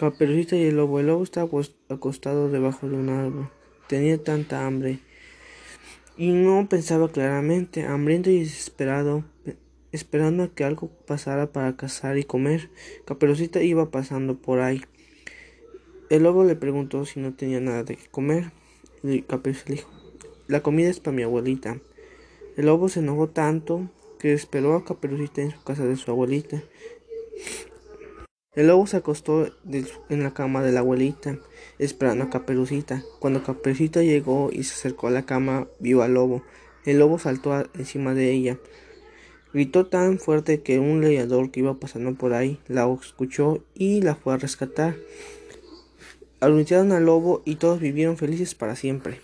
Caperucita y el lobo. El lobo estaba acostado debajo de un árbol. Tenía tanta hambre y no pensaba claramente, hambriento y desesperado, esperando a que algo pasara para cazar y comer. Caperucita iba pasando por ahí. El lobo le preguntó si no tenía nada de comer. Y Caperucita le dijo, la comida es para mi abuelita. El lobo se enojó tanto que esperó a Caperucita en su casa de su abuelita el lobo se acostó en la cama de la abuelita, esperando a Caperucita. Cuando Caperucita llegó y se acercó a la cama, vio al lobo. El lobo saltó encima de ella. Gritó tan fuerte que un leñador que iba pasando por ahí la escuchó y la fue a rescatar. Anunciaron al lobo y todos vivieron felices para siempre.